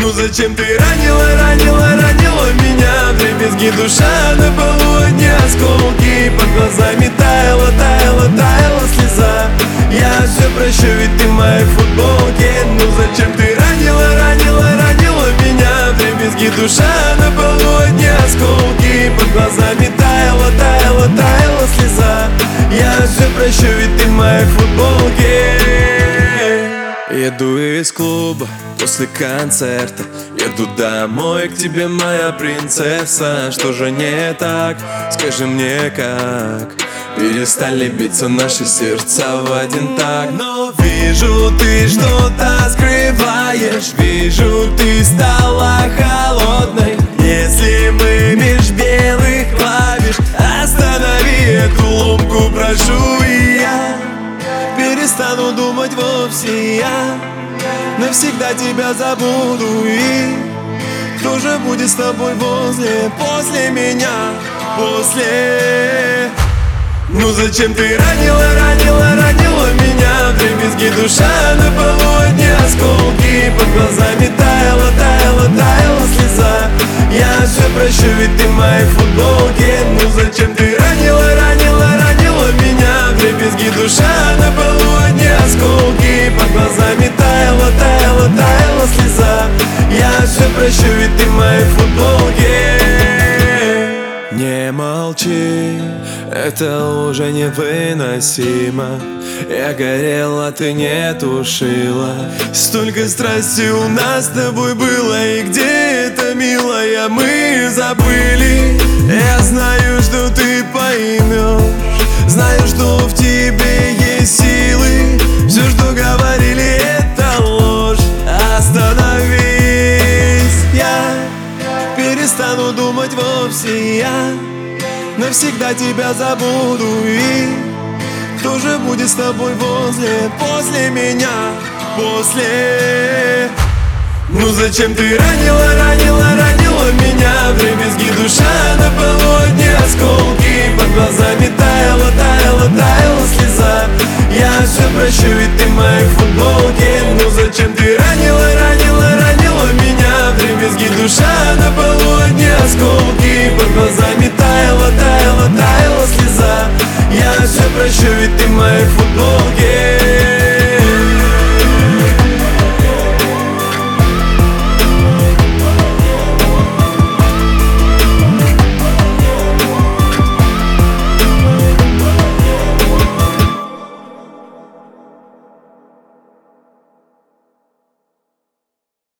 Ну зачем ты ранила, ранила, ранила меня? Дребезги душа на полу одни осколки Под глазами таяла, таяла, таяла слеза. Я все прощу, ведь ты в моей футболке. Ну зачем ты ранила, ранила, ранила меня? Дребезги душа на полу одни осколки Под глазами Еду из клуба после концерта. Еду домой к тебе, моя принцесса. Что же не так? Скажи мне как? Перестали биться наши сердца в один так Но вижу, ты что-то скрываешь. Вижу, ты стала холодной Думать вовсе я Навсегда тебя забуду. И Кто же будет с тобой возле, после меня, после? Ну зачем ты ранила, ранила, ранила меня? Дребезги душа на полу осколки Под глазами таяла, таяла, таяла слеза. Я все прощу, Прощу, ведь ты в моей футболке. Не молчи, это уже невыносимо. Я горела, ты не тушила. Столько страсти у нас с тобой было И где это, милая, мы забыли вовсе я Навсегда тебя забуду и Кто же будет с тобой возле, после меня, после Ну зачем ты ранила, ранила, ранила меня? Дребезги душа на полу одни осколки Под глазами таяла, таяла, таяла слеза. Я все прощу, ведь ты в